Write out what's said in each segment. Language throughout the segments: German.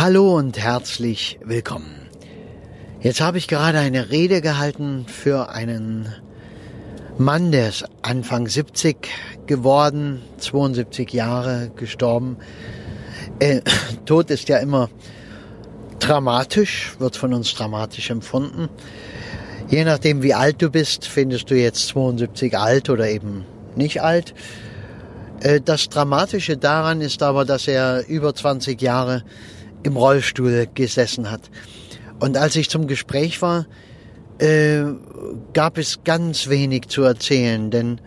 Hallo und herzlich willkommen. Jetzt habe ich gerade eine Rede gehalten für einen Mann, der ist Anfang 70 geworden, 72 Jahre gestorben. Äh, Tod ist ja immer dramatisch, wird von uns dramatisch empfunden. Je nachdem, wie alt du bist, findest du jetzt 72 alt oder eben nicht alt. Äh, das Dramatische daran ist aber, dass er über 20 Jahre im Rollstuhl gesessen hat. Und als ich zum Gespräch war, äh, gab es ganz wenig zu erzählen, denn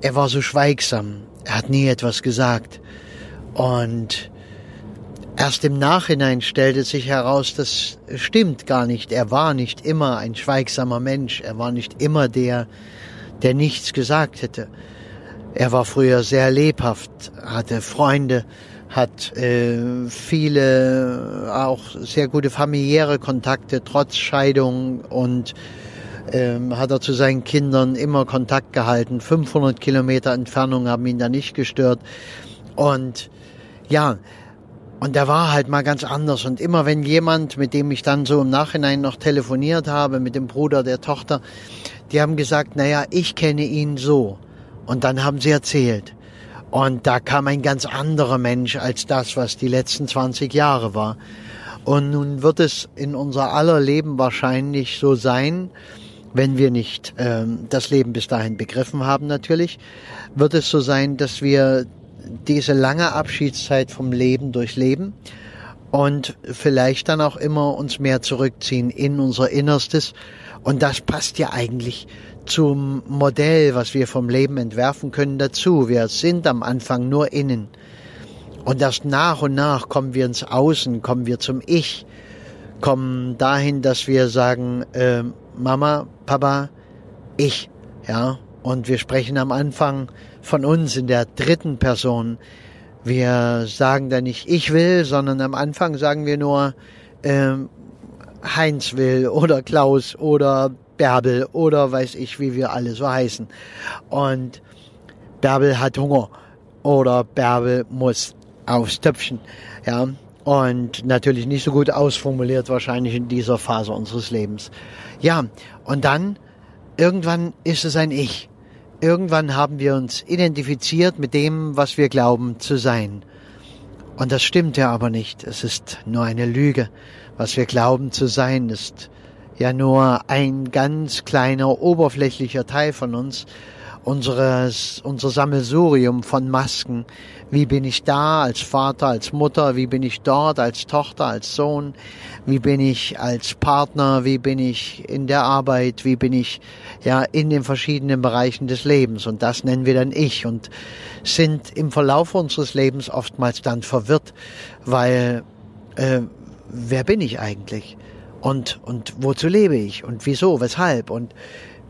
er war so schweigsam. Er hat nie etwas gesagt. Und erst im Nachhinein stellte sich heraus, das stimmt gar nicht. Er war nicht immer ein schweigsamer Mensch. Er war nicht immer der, der nichts gesagt hätte. Er war früher sehr lebhaft, hatte Freunde, hat äh, viele auch sehr gute familiäre Kontakte trotz Scheidung und ähm, hat er zu seinen Kindern immer Kontakt gehalten. 500 Kilometer Entfernung haben ihn da nicht gestört. Und ja, und der war halt mal ganz anders. Und immer wenn jemand, mit dem ich dann so im Nachhinein noch telefoniert habe, mit dem Bruder der Tochter, die haben gesagt, naja, ich kenne ihn so. Und dann haben sie erzählt. Und da kam ein ganz anderer Mensch als das, was die letzten 20 Jahre war. Und nun wird es in unser aller Leben wahrscheinlich so sein, wenn wir nicht ähm, das Leben bis dahin begriffen haben natürlich, wird es so sein, dass wir diese lange Abschiedszeit vom Leben durchleben und vielleicht dann auch immer uns mehr zurückziehen in unser Innerstes. Und das passt ja eigentlich zum Modell, was wir vom Leben entwerfen können, dazu. Wir sind am Anfang nur innen. Und erst nach und nach kommen wir ins Außen, kommen wir zum Ich, kommen dahin, dass wir sagen, äh, Mama, Papa, ich, ja. Und wir sprechen am Anfang von uns in der dritten Person. Wir sagen da nicht ich will, sondern am Anfang sagen wir nur äh, Heinz will oder Klaus oder Bärbel oder weiß ich, wie wir alle so heißen. Und Bärbel hat Hunger oder Bärbel muss aufs Töpfchen. Ja, und natürlich nicht so gut ausformuliert wahrscheinlich in dieser Phase unseres Lebens. Ja, und dann irgendwann ist es ein Ich. Irgendwann haben wir uns identifiziert mit dem, was wir glauben zu sein. Und das stimmt ja aber nicht. Es ist nur eine Lüge. Was wir glauben zu sein, ist ja nur ein ganz kleiner oberflächlicher Teil von uns, unseres, unser Sammelsurium von Masken. Wie bin ich da als Vater, als Mutter? Wie bin ich dort als Tochter, als Sohn? Wie bin ich als Partner? Wie bin ich in der Arbeit? Wie bin ich ja in den verschiedenen Bereichen des Lebens? Und das nennen wir dann ich und sind im Verlauf unseres Lebens oftmals dann verwirrt, weil äh, wer bin ich eigentlich? Und, und wozu lebe ich? Und wieso? Weshalb? Und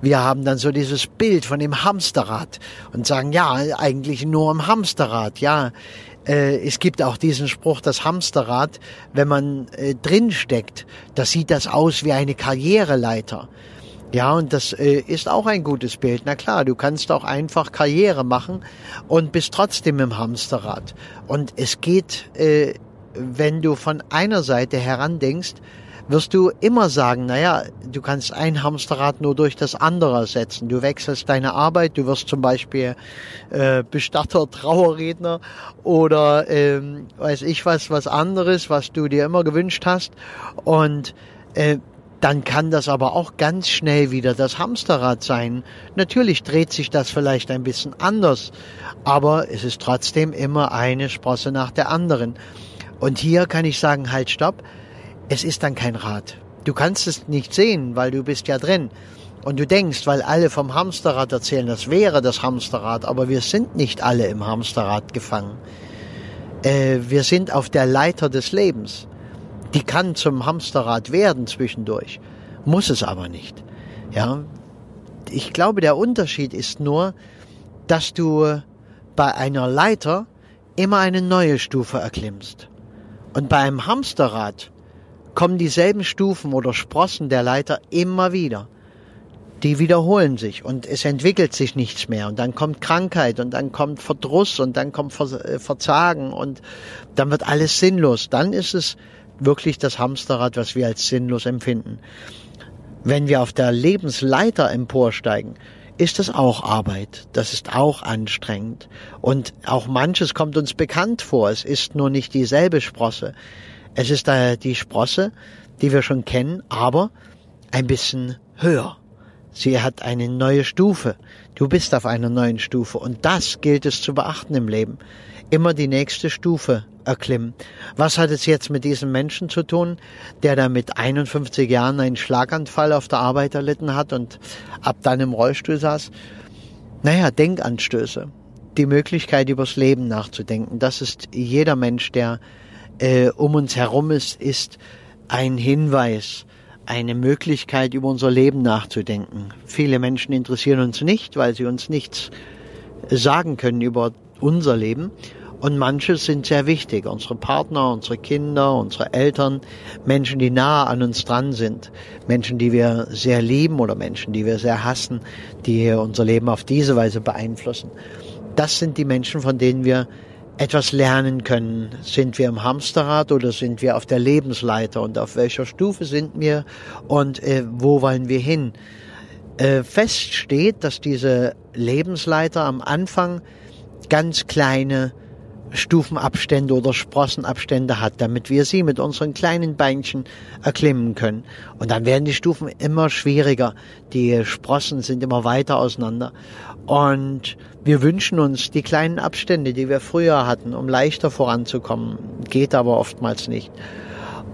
wir haben dann so dieses Bild von dem Hamsterrad und sagen, ja, eigentlich nur im Hamsterrad, ja. Äh, es gibt auch diesen Spruch, das Hamsterrad, wenn man äh, drin das sieht das aus wie eine Karriereleiter. Ja, und das äh, ist auch ein gutes Bild. Na klar, du kannst auch einfach Karriere machen und bist trotzdem im Hamsterrad. Und es geht, äh, wenn du von einer Seite heran denkst, wirst du immer sagen, naja, du kannst ein Hamsterrad nur durch das andere ersetzen. Du wechselst deine Arbeit, du wirst zum Beispiel äh, Bestatter, Trauerredner oder ähm, weiß ich was, was anderes, was du dir immer gewünscht hast. Und äh, dann kann das aber auch ganz schnell wieder das Hamsterrad sein. Natürlich dreht sich das vielleicht ein bisschen anders, aber es ist trotzdem immer eine Sprosse nach der anderen. Und hier kann ich sagen, halt, stopp es ist dann kein Rad. Du kannst es nicht sehen, weil du bist ja drin. Und du denkst, weil alle vom Hamsterrad erzählen, das wäre das Hamsterrad, aber wir sind nicht alle im Hamsterrad gefangen. Äh, wir sind auf der Leiter des Lebens. Die kann zum Hamsterrad werden zwischendurch, muss es aber nicht. Ja, ich glaube, der Unterschied ist nur, dass du bei einer Leiter immer eine neue Stufe erklimmst. Und bei einem Hamsterrad kommen dieselben Stufen oder Sprossen der Leiter immer wieder. Die wiederholen sich und es entwickelt sich nichts mehr und dann kommt Krankheit und dann kommt Verdruss und dann kommt äh, Verzagen und dann wird alles sinnlos. Dann ist es wirklich das Hamsterrad, was wir als sinnlos empfinden. Wenn wir auf der Lebensleiter emporsteigen, ist das auch Arbeit. Das ist auch anstrengend. Und auch manches kommt uns bekannt vor. Es ist nur nicht dieselbe Sprosse. Es ist da die Sprosse, die wir schon kennen, aber ein bisschen höher. Sie hat eine neue Stufe. Du bist auf einer neuen Stufe. Und das gilt es zu beachten im Leben. Immer die nächste Stufe erklimmen. Was hat es jetzt mit diesem Menschen zu tun, der da mit 51 Jahren einen Schlaganfall auf der Arbeit erlitten hat und ab dann im Rollstuhl saß? Naja, Denkanstöße. Die Möglichkeit, übers Leben nachzudenken. Das ist jeder Mensch, der äh, um uns herum ist, ist ein Hinweis, eine Möglichkeit, über unser Leben nachzudenken. Viele Menschen interessieren uns nicht, weil sie uns nichts sagen können über unser Leben. Und manche sind sehr wichtig. Unsere Partner, unsere Kinder, unsere Eltern, Menschen, die nahe an uns dran sind. Menschen, die wir sehr lieben oder Menschen, die wir sehr hassen, die unser Leben auf diese Weise beeinflussen. Das sind die Menschen, von denen wir etwas lernen können. Sind wir im Hamsterrad oder sind wir auf der Lebensleiter und auf welcher Stufe sind wir und äh, wo wollen wir hin? Äh, fest steht, dass diese Lebensleiter am Anfang ganz kleine Stufenabstände oder Sprossenabstände hat, damit wir sie mit unseren kleinen Beinchen erklimmen können. Und dann werden die Stufen immer schwieriger. Die Sprossen sind immer weiter auseinander. Und wir wünschen uns die kleinen Abstände, die wir früher hatten, um leichter voranzukommen. Geht aber oftmals nicht.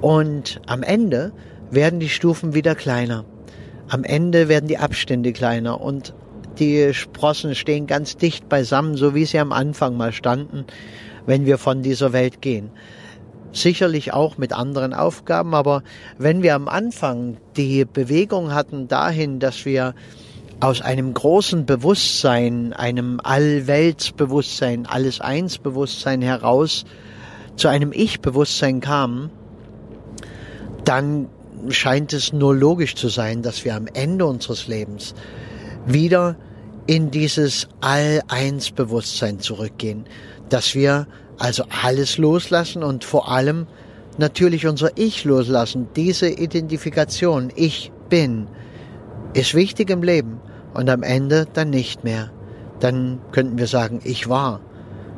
Und am Ende werden die Stufen wieder kleiner. Am Ende werden die Abstände kleiner und die Sprossen stehen ganz dicht beisammen, so wie sie am Anfang mal standen wenn wir von dieser Welt gehen. Sicherlich auch mit anderen Aufgaben, aber wenn wir am Anfang die Bewegung hatten dahin, dass wir aus einem großen Bewusstsein, einem Allweltsbewusstsein, alles eins Bewusstsein heraus zu einem Ich-Bewusstsein kamen, dann scheint es nur logisch zu sein, dass wir am Ende unseres Lebens wieder in dieses All-Eins-Bewusstsein zurückgehen, dass wir also alles loslassen und vor allem natürlich unser Ich loslassen. Diese Identifikation, ich bin, ist wichtig im Leben und am Ende dann nicht mehr. Dann könnten wir sagen, ich war.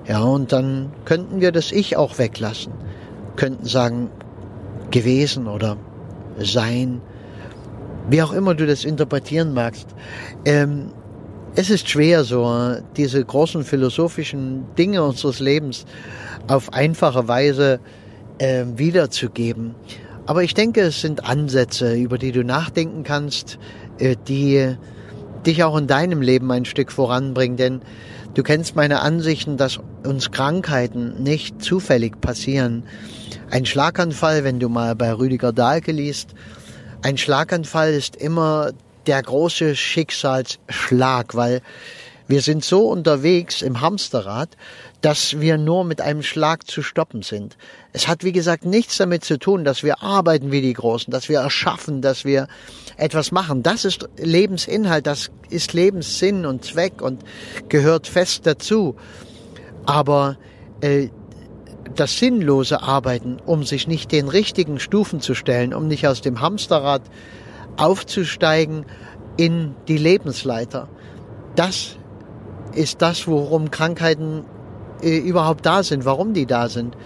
Ja, und dann könnten wir das Ich auch weglassen. Könnten sagen, gewesen oder sein. Wie auch immer du das interpretieren magst. Ähm, es ist schwer, so diese großen philosophischen Dinge unseres Lebens auf einfache Weise äh, wiederzugeben. Aber ich denke, es sind Ansätze, über die du nachdenken kannst, äh, die dich auch in deinem Leben ein Stück voranbringen. Denn du kennst meine Ansichten, dass uns Krankheiten nicht zufällig passieren. Ein Schlaganfall, wenn du mal bei Rüdiger Dahlke liest, ein Schlaganfall ist immer der große Schicksalsschlag, weil wir sind so unterwegs im Hamsterrad, dass wir nur mit einem Schlag zu stoppen sind. Es hat, wie gesagt, nichts damit zu tun, dass wir arbeiten wie die Großen, dass wir erschaffen, dass wir etwas machen. Das ist Lebensinhalt, das ist Lebenssinn und Zweck und gehört fest dazu. Aber äh, das sinnlose Arbeiten, um sich nicht den richtigen Stufen zu stellen, um nicht aus dem Hamsterrad aufzusteigen in die Lebensleiter. Das ist das, worum Krankheiten äh, überhaupt da sind, warum die da sind.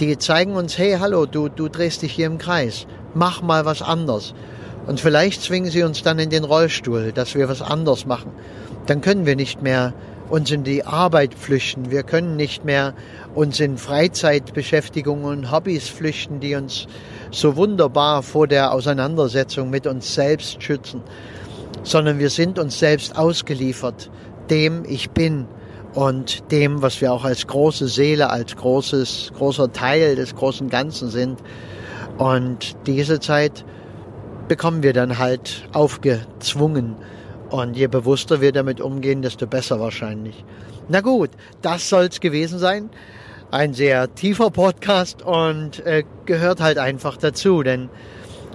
Die zeigen uns, hey, hallo, du, du drehst dich hier im Kreis, mach mal was anders. Und vielleicht zwingen sie uns dann in den Rollstuhl, dass wir was anders machen. Dann können wir nicht mehr uns in die Arbeit flüchten. Wir können nicht mehr uns in Freizeitbeschäftigungen und Hobbys flüchten, die uns so wunderbar vor der Auseinandersetzung mit uns selbst schützen, sondern wir sind uns selbst ausgeliefert, dem ich bin und dem, was wir auch als große Seele, als großes, großer Teil des großen Ganzen sind. Und diese Zeit bekommen wir dann halt aufgezwungen. Und je bewusster wir damit umgehen, desto besser wahrscheinlich. Na gut, das soll's gewesen sein. Ein sehr tiefer Podcast und äh, gehört halt einfach dazu, denn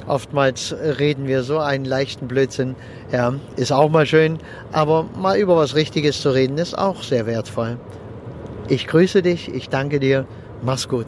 oftmals reden wir so einen leichten Blödsinn. Ja, ist auch mal schön, aber mal über was Richtiges zu reden ist auch sehr wertvoll. Ich grüße dich, ich danke dir, mach's gut.